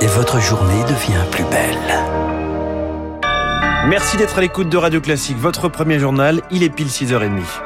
Et votre journée devient plus belle. Merci d'être à l'écoute de Radio Classique. Votre premier journal, il est pile 6h30.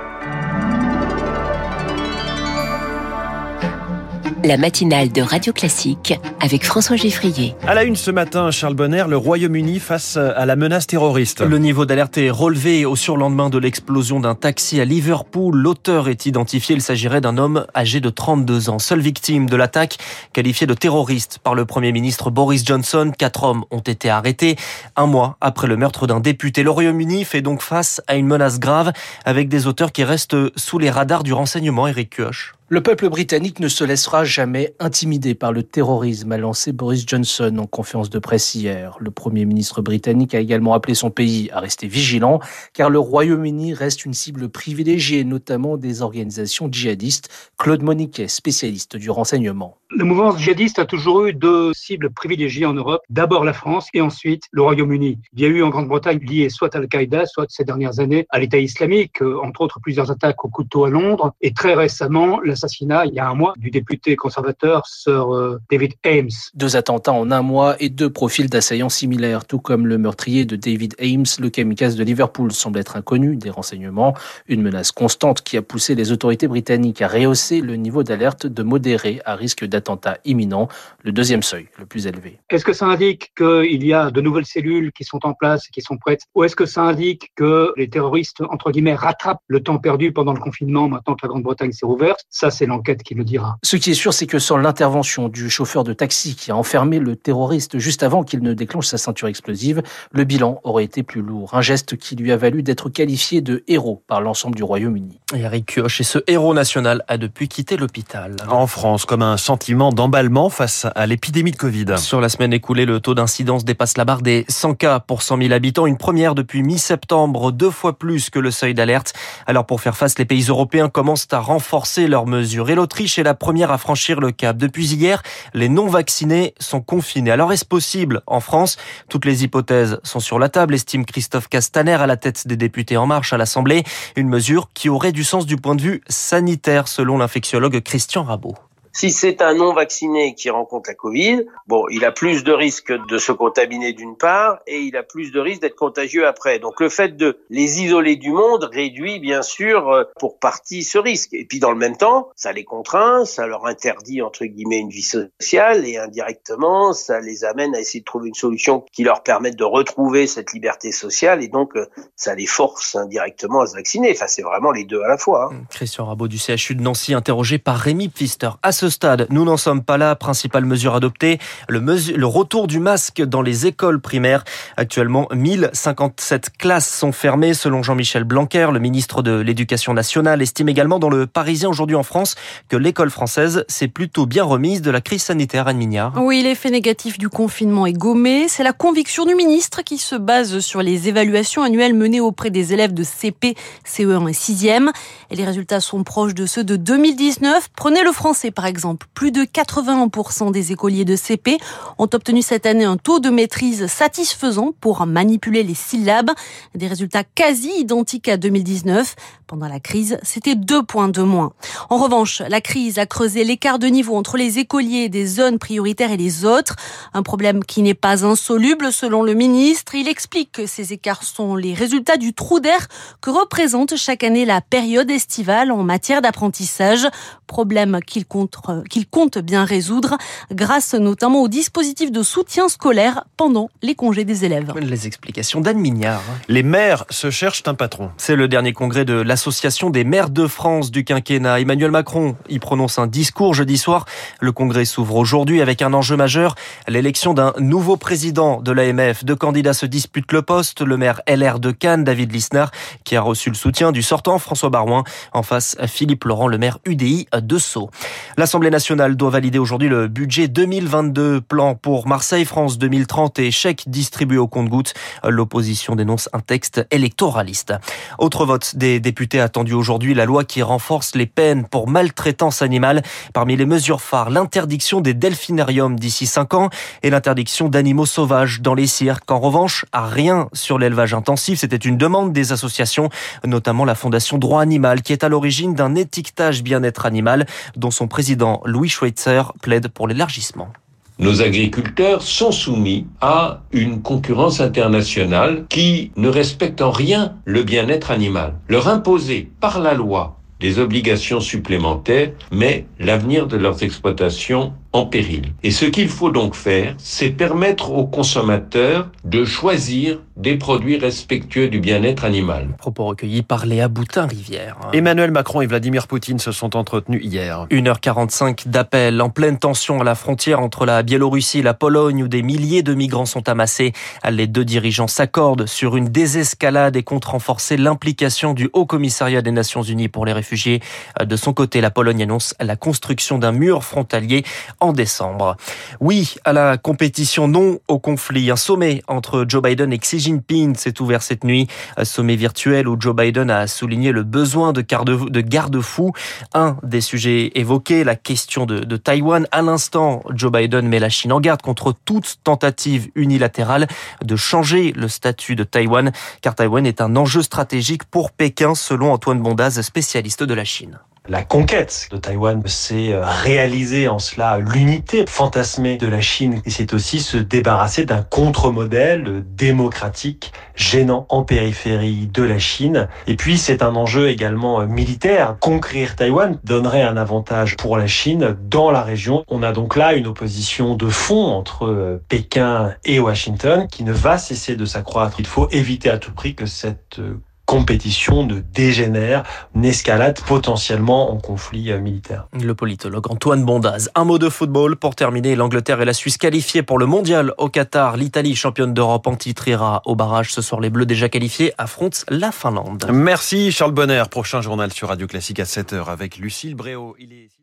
La matinale de Radio Classique avec François Geffrier. À la une ce matin, Charles Bonner, le Royaume-Uni face à la menace terroriste. Le niveau d'alerte est relevé au surlendemain de l'explosion d'un taxi à Liverpool. L'auteur est identifié. Il s'agirait d'un homme âgé de 32 ans, seule victime de l'attaque qualifiée de terroriste par le Premier ministre Boris Johnson. Quatre hommes ont été arrêtés un mois après le meurtre d'un député. Le Royaume-Uni fait donc face à une menace grave avec des auteurs qui restent sous les radars du renseignement. Eric Kioch. Le peuple britannique ne se laissera jamais intimider par le terrorisme, a lancé Boris Johnson en conférence de presse hier. Le Premier ministre britannique a également appelé son pays à rester vigilant, car le Royaume-Uni reste une cible privilégiée, notamment des organisations djihadistes. Claude Moniquet, spécialiste du renseignement. Le mouvement djihadiste a toujours eu deux cibles privilégiées en Europe. D'abord la France et ensuite le Royaume-Uni. Il y a eu en Grande-Bretagne lié soit à Al-Qaïda, soit ces dernières années à l'État islamique, euh, entre autres plusieurs attaques au couteau à Londres et très récemment l'assassinat, il y a un mois, du député conservateur Sir euh, David Ames. Deux attentats en un mois et deux profils d'assaillants similaires, tout comme le meurtrier de David Ames, le kamikaze de Liverpool, semble être inconnu des renseignements. Une menace constante qui a poussé les autorités britanniques à rehausser le niveau d'alerte de modéré à risque d'attentat attentat imminent, le deuxième seuil, le plus élevé. Est-ce que ça indique qu'il y a de nouvelles cellules qui sont en place et qui sont prêtes Ou est-ce que ça indique que les terroristes, entre guillemets, rattrapent le temps perdu pendant le confinement maintenant que la Grande-Bretagne s'est ouverte? Ça, c'est l'enquête qui le dira. Ce qui est sûr, c'est que sans l'intervention du chauffeur de taxi qui a enfermé le terroriste juste avant qu'il ne déclenche sa ceinture explosive, le bilan aurait été plus lourd. Un geste qui lui a valu d'être qualifié de héros par l'ensemble du Royaume-Uni. Eric Kioch et ce héros national a depuis quitté l'hôpital. En France, comme un sentiment d'emballement face à l'épidémie de Covid. Sur la semaine écoulée, le taux d'incidence dépasse la barre des 100 cas pour 100 000 habitants, une première depuis mi-septembre, deux fois plus que le seuil d'alerte. Alors pour faire face, les pays européens commencent à renforcer leurs mesures et l'Autriche est la première à franchir le cap. Depuis hier, les non-vaccinés sont confinés. Alors est-ce possible en France? Toutes les hypothèses sont sur la table, estime Christophe Castaner à la tête des députés En Marche à l'Assemblée. Une mesure qui aurait du sens du point de vue sanitaire selon l'infectiologue Christian Rabot. Si c'est un non vacciné qui rencontre la Covid, bon, il a plus de risques de se contaminer d'une part et il a plus de risques d'être contagieux après. Donc le fait de les isoler du monde réduit bien sûr euh, pour partie ce risque. Et puis dans le même temps, ça les contraint, ça leur interdit entre guillemets une vie sociale et indirectement, ça les amène à essayer de trouver une solution qui leur permette de retrouver cette liberté sociale et donc euh, ça les force indirectement à se vacciner. Enfin, c'est vraiment les deux à la fois. Hein. Christian Rabot du CHU de Nancy interrogé par Rémi Pfister stade, nous n'en sommes pas là. Principale mesure adoptée, le, le retour du masque dans les écoles primaires. Actuellement, 1057 classes sont fermées selon Jean-Michel Blanquer, le ministre de l'Éducation nationale, estime également dans le Parisien aujourd'hui en France que l'école française s'est plutôt bien remise de la crise sanitaire, Anne Mignard. Oui, l'effet négatif du confinement est gommé. C'est la conviction du ministre qui se base sur les évaluations annuelles menées auprès des élèves de CP, CE1 et 6e. Et les résultats sont proches de ceux de 2019. Prenez le français par exemple, plus de 81% des écoliers de CP ont obtenu cette année un taux de maîtrise satisfaisant pour manipuler les syllabes. Des résultats quasi identiques à 2019. Pendant la crise, c'était deux points de moins. En revanche, la crise a creusé l'écart de niveau entre les écoliers des zones prioritaires et les autres. Un problème qui n'est pas insoluble selon le ministre. Il explique que ces écarts sont les résultats du trou d'air que représente chaque année la période estivale en matière d'apprentissage. Problème qu'il compte, qu'il compte bien résoudre grâce notamment au dispositif de soutien scolaire pendant les congés des élèves. Les explications d'Anne Mignard. Les maires se cherchent un patron. C'est le dernier congrès de la l'Association des maires de France du quinquennat. Emmanuel Macron y prononce un discours jeudi soir. Le congrès s'ouvre aujourd'hui avec un enjeu majeur, l'élection d'un nouveau président de l'AMF. Deux candidats se disputent le poste. Le maire LR de Cannes, David Lisnard, qui a reçu le soutien du sortant François Barouin. En face, Philippe Laurent, le maire UDI de Sceaux. L'Assemblée nationale doit valider aujourd'hui le budget 2022, plan pour Marseille-France 2030 et chèque distribué au compte-gouttes. L'opposition dénonce un texte électoraliste. Autre vote des députés attendu aujourd'hui la loi qui renforce les peines pour maltraitance animale. Parmi les mesures phares, l'interdiction des delphinariums d'ici 5 ans et l'interdiction d'animaux sauvages dans les cirques. En revanche, à rien sur l'élevage intensif. C'était une demande des associations, notamment la Fondation Droit Animal, qui est à l'origine d'un étiquetage bien-être animal dont son président Louis Schweitzer plaide pour l'élargissement. Nos agriculteurs sont soumis à une concurrence internationale qui ne respecte en rien le bien-être animal. Leur imposer par la loi des obligations supplémentaires met l'avenir de leurs exploitations en péril. Et ce qu'il faut donc faire, c'est permettre aux consommateurs de choisir des produits respectueux du bien-être animal. Propos recueillis par Léa Boutin-Rivière. Emmanuel Macron et Vladimir Poutine se sont entretenus hier. 1h45 d'appel en pleine tension à la frontière entre la Biélorussie et la Pologne où des milliers de migrants sont amassés. Les deux dirigeants s'accordent sur une désescalade et comptent renforcer l'implication du Haut Commissariat des Nations Unies pour les réfugiés. De son côté, la Pologne annonce la construction d'un mur frontalier en décembre. Oui à la compétition, non au conflit. Un sommet entre Joe Biden et Xi Jinping s'est ouvert cette nuit. Un sommet virtuel où Joe Biden a souligné le besoin de garde-fous. Un des sujets évoqués, la question de, de Taïwan. À l'instant, Joe Biden met la Chine en garde contre toute tentative unilatérale de changer le statut de Taïwan, car Taïwan est un enjeu stratégique pour Pékin, selon Antoine Bondaz, spécialiste de la Chine. La conquête de Taïwan, c'est euh, réaliser en cela l'unité fantasmée de la Chine et c'est aussi se débarrasser d'un contre-modèle démocratique gênant en périphérie de la Chine. Et puis c'est un enjeu également euh, militaire. Conquérir Taïwan donnerait un avantage pour la Chine dans la région. On a donc là une opposition de fond entre euh, Pékin et Washington qui ne va cesser de s'accroître. Il faut éviter à tout prix que cette compétition ne dégénère, n'escalade potentiellement en conflit euh, militaire. Le politologue Antoine Bondaz. Un mot de football pour terminer. L'Angleterre et la Suisse qualifiées pour le mondial au Qatar. L'Italie, championne d'Europe, en titrera au barrage. Ce soir, les Bleus déjà qualifiés affrontent la Finlande. Merci Charles Bonner. Prochain journal sur Radio Classique à 7h avec Lucille Bréau. Il est...